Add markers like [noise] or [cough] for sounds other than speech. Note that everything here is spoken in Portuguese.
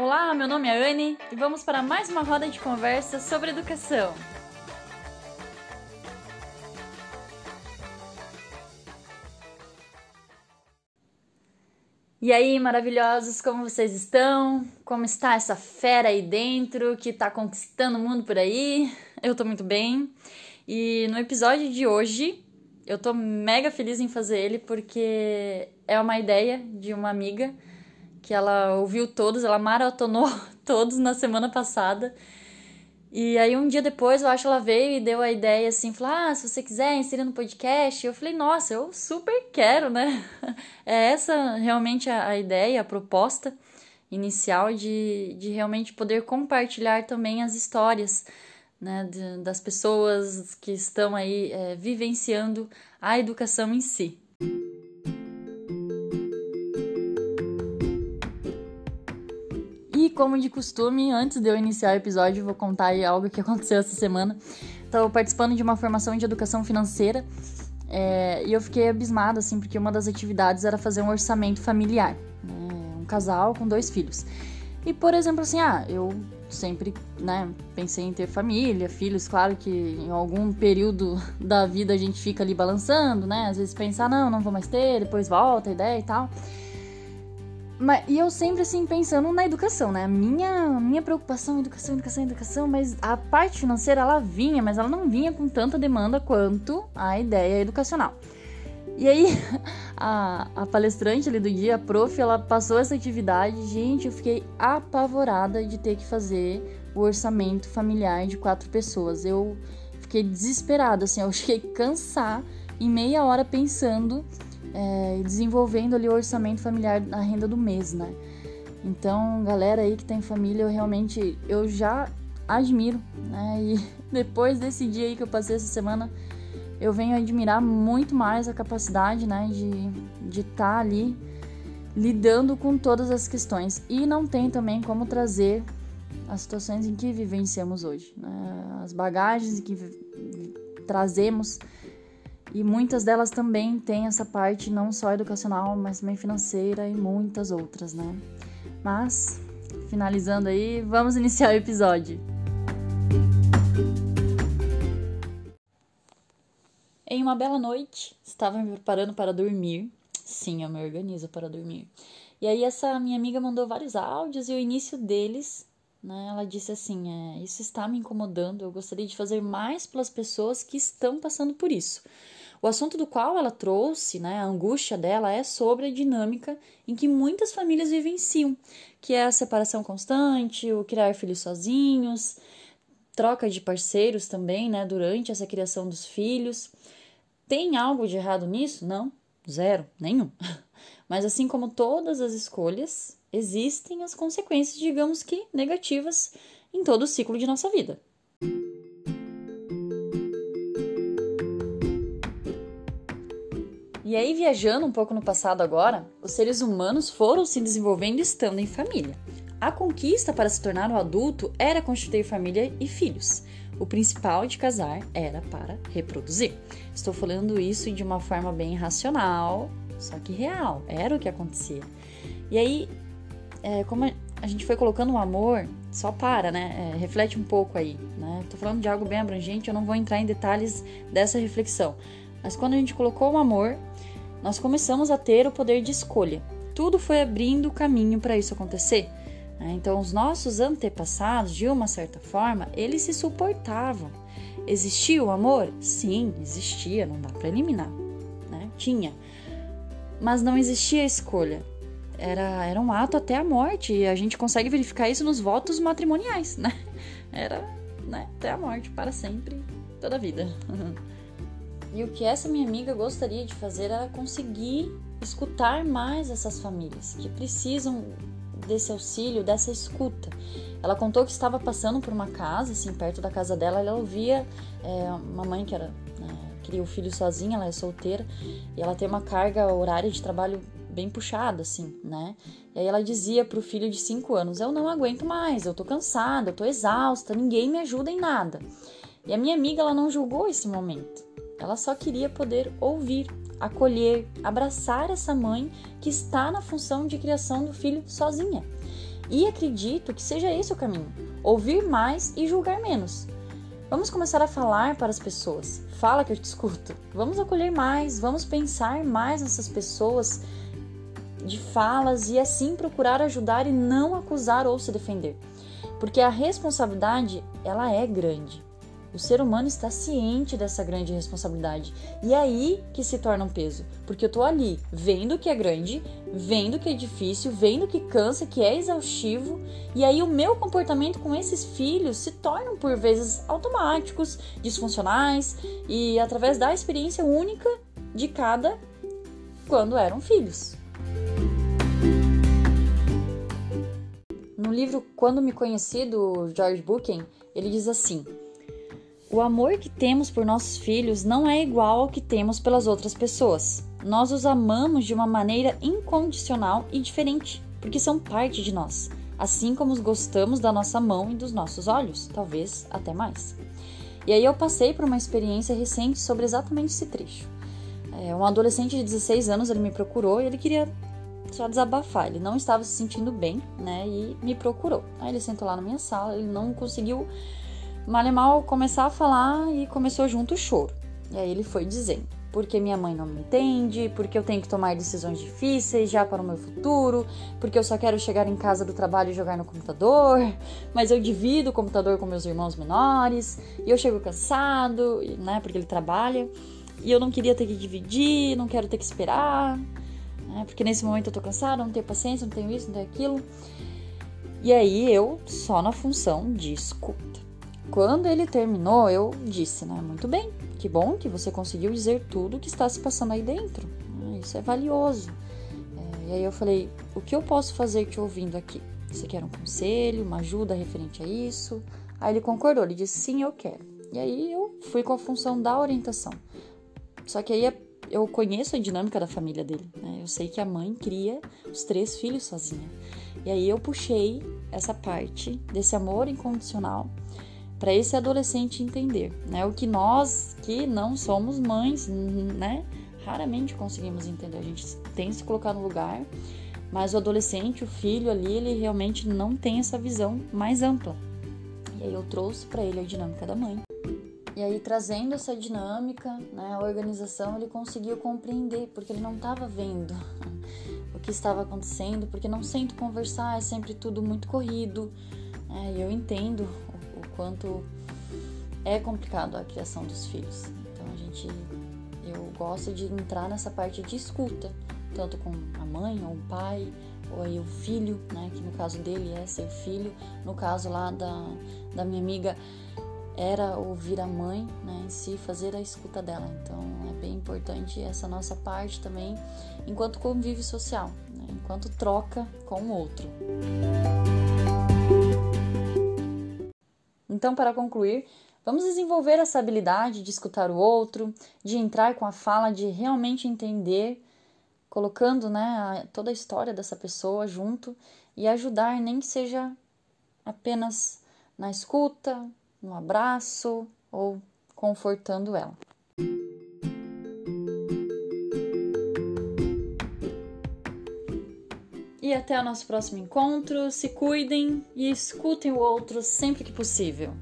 Olá, meu nome é Anne e vamos para mais uma roda de conversa sobre educação. E aí, maravilhosos, como vocês estão? Como está essa fera aí dentro que está conquistando o mundo por aí? Eu tô muito bem. E no episódio de hoje, eu tô mega feliz em fazer ele porque é uma ideia de uma amiga que ela ouviu todos, ela maratonou [laughs] todos na semana passada. E aí um dia depois, eu acho ela veio e deu a ideia assim, falou: "Ah, se você quiser inserir no podcast". Eu falei: "Nossa, eu super quero, né?". [laughs] É essa realmente a, a ideia, a proposta inicial de, de realmente poder compartilhar também as histórias né, de, das pessoas que estão aí é, vivenciando a educação em si. Como de costume, antes de eu iniciar o episódio, vou contar algo que [laughs] aconteceu essa semana. Estou participando de uma formação de educação financeira é, e eu fiquei abismada, assim, porque uma das atividades era fazer um orçamento familiar. Né, um casal com dois filhos. E, por exemplo, assim, ah, eu sempre, né, pensei em ter família, filhos, claro que em algum período [laughs] da vida a gente fica ali balançando, né? Às vezes pensar, ah, não, não vou mais ter, depois volta a ideia e tal. Mas, e eu sempre assim pensando na educação, né? A minha, minha preocupação, educação, educação, educação, mas a parte financeira ela vinha, mas ela não vinha com tanta demanda quanto a ideia educacional. E aí, [laughs] a, a palestrante ali do dia, a prof, ela passou essa atividade. Gente, eu fiquei apavorada de ter que fazer o orçamento familiar de quatro pessoas. Eu fiquei desesperada, assim, eu [laughs] cheguei a cansar em meia hora pensando é, desenvolvendo ali o orçamento familiar na renda do mês, né? Então, galera aí que tem família, eu realmente, eu já admiro, né? [laughs] E depois desse dia aí que eu passei essa semana, eu venho admirar muito mais a capacidade, né, de estar tá ali lidando com todas as questões. E não tem também como trazer as situações em que vivenciamos hoje, né? as bagagens que trazemos e muitas delas também têm essa parte não só educacional, mas também financeira e muitas outras, né? Mas, finalizando aí, vamos iniciar o episódio. Em uma bela noite, estava me preparando para dormir. Sim, eu me organizo para dormir. E aí essa minha amiga mandou vários áudios e o início deles, né, ela disse assim, é, isso está me incomodando, eu gostaria de fazer mais pelas pessoas que estão passando por isso. O assunto do qual ela trouxe, né, a angústia dela, é sobre a dinâmica em que muitas famílias vivenciam, que é a separação constante, o criar filhos sozinhos, troca de parceiros também, né, durante essa criação dos filhos. Tem algo de errado nisso? Não, zero, nenhum. [laughs] Mas assim como todas as escolhas, existem as consequências, digamos que negativas, em todo o ciclo de nossa vida. E aí, viajando um pouco no passado agora, os seres humanos foram se desenvolvendo estando em família. A conquista para se tornar um adulto era constituir família e filhos o principal de casar era para reproduzir. Estou falando isso de uma forma bem racional, só que real, era o que acontecia. E aí, é, como a gente foi colocando o amor, só para, né? É, reflete um pouco aí, né? Tô falando de algo bem abrangente, eu não vou entrar em detalhes dessa reflexão. Mas quando a gente colocou o amor, nós começamos a ter o poder de escolha. Tudo foi abrindo o caminho para isso acontecer. Né? Então, os nossos antepassados, de uma certa forma, eles se suportavam. Existia o amor? Sim, existia, não dá para eliminar. Né? Tinha. Mas não existia escolha. Era, era um ato até a morte, e a gente consegue verificar isso nos votos matrimoniais, né? Era né, até a morte, para sempre, toda a vida. [laughs] e o que essa minha amiga gostaria de fazer era conseguir escutar mais essas famílias que precisam desse auxílio, dessa escuta. Ela contou que estava passando por uma casa, assim, perto da casa dela, ela ouvia é, uma mãe que era né, cria o filho sozinha, ela é solteira, e ela tem uma carga horária de trabalho bem puxada, assim, né? E aí ela dizia pro filho de 5 anos: Eu não aguento mais, eu tô cansada, eu tô exausta, ninguém me ajuda em nada. E a minha amiga, ela não julgou esse momento. Ela só queria poder ouvir, acolher, abraçar essa mãe que está na função de criação do filho sozinha. E acredito que seja esse o caminho: ouvir mais e julgar menos. Vamos começar a falar para as pessoas. Fala que eu te escuto. Vamos acolher mais, vamos pensar mais nessas pessoas de falas e assim procurar ajudar e não acusar ou se defender. Porque a responsabilidade, ela é grande. O ser humano está ciente dessa grande responsabilidade. E é aí que se torna um peso. Porque eu tô ali, vendo que é grande, vendo que é difícil, vendo que cansa, que é exaustivo. E aí o meu comportamento com esses filhos se tornam por vezes automáticos, disfuncionais e através da experiência única de cada quando eram filhos. No livro Quando Me Conheci, do George Buchan, ele diz assim: O amor que temos por nossos filhos não é igual ao que temos pelas outras pessoas. Nós os amamos de uma maneira incondicional e diferente, porque são parte de nós, assim como os gostamos da nossa mão e dos nossos olhos, talvez até mais. E aí eu passei por uma experiência recente sobre exatamente esse trecho. É, um adolescente de 16 anos ele me procurou e ele queria só desabafar. Ele não estava se sentindo bem, né? E me procurou. Aí ele sentou lá na minha sala, ele não conseguiu mal e mal começar a falar e começou junto o choro. E aí ele foi dizendo: porque minha mãe não me entende, porque eu tenho que tomar decisões difíceis já para o meu futuro, porque eu só quero chegar em casa do trabalho e jogar no computador, [laughs] mas eu divido o computador com meus irmãos menores e eu chego cansado, né, porque ele trabalha, e eu não queria ter que dividir, não quero ter que esperar, né? Porque nesse momento eu tô cansada, não tenho paciência, não tenho isso, não tenho aquilo. E aí eu só na função de escuta. Quando ele terminou, eu disse, né? Muito bem, que bom que você conseguiu dizer tudo o que está se passando aí dentro. Né? Isso é valioso. É, e aí eu falei, o que eu posso fazer te ouvindo aqui? Você quer um conselho, uma ajuda referente a isso? Aí ele concordou, ele disse, sim, eu quero. E aí eu fui com a função da orientação. Só que aí eu conheço a dinâmica da família dele, né? Eu sei que a mãe cria os três filhos sozinha. E aí eu puxei essa parte desse amor incondicional para esse adolescente entender, né? O que nós que não somos mães, né, raramente conseguimos entender. A gente tem que se colocar no lugar, mas o adolescente, o filho ali, ele realmente não tem essa visão mais ampla. E aí eu trouxe para ele a dinâmica da mãe. E aí, trazendo essa dinâmica, né, a organização, ele conseguiu compreender, porque ele não estava vendo [laughs] o que estava acontecendo, porque não sento conversar, é sempre tudo muito corrido. Né, e eu entendo o, o quanto é complicado a criação dos filhos. Então, a gente, eu gosto de entrar nessa parte de escuta, tanto com a mãe ou o pai, ou aí o filho, né, que no caso dele é ser filho, no caso lá da, da minha amiga era ouvir a mãe né, em si, fazer a escuta dela. Então é bem importante essa nossa parte também, enquanto convívio social, né, enquanto troca com o outro. Então, para concluir, vamos desenvolver essa habilidade de escutar o outro, de entrar com a fala, de realmente entender, colocando né, toda a história dessa pessoa junto e ajudar, nem que seja apenas na escuta, no abraço ou confortando ela. E até o nosso próximo encontro. Se cuidem e escutem o outro sempre que possível.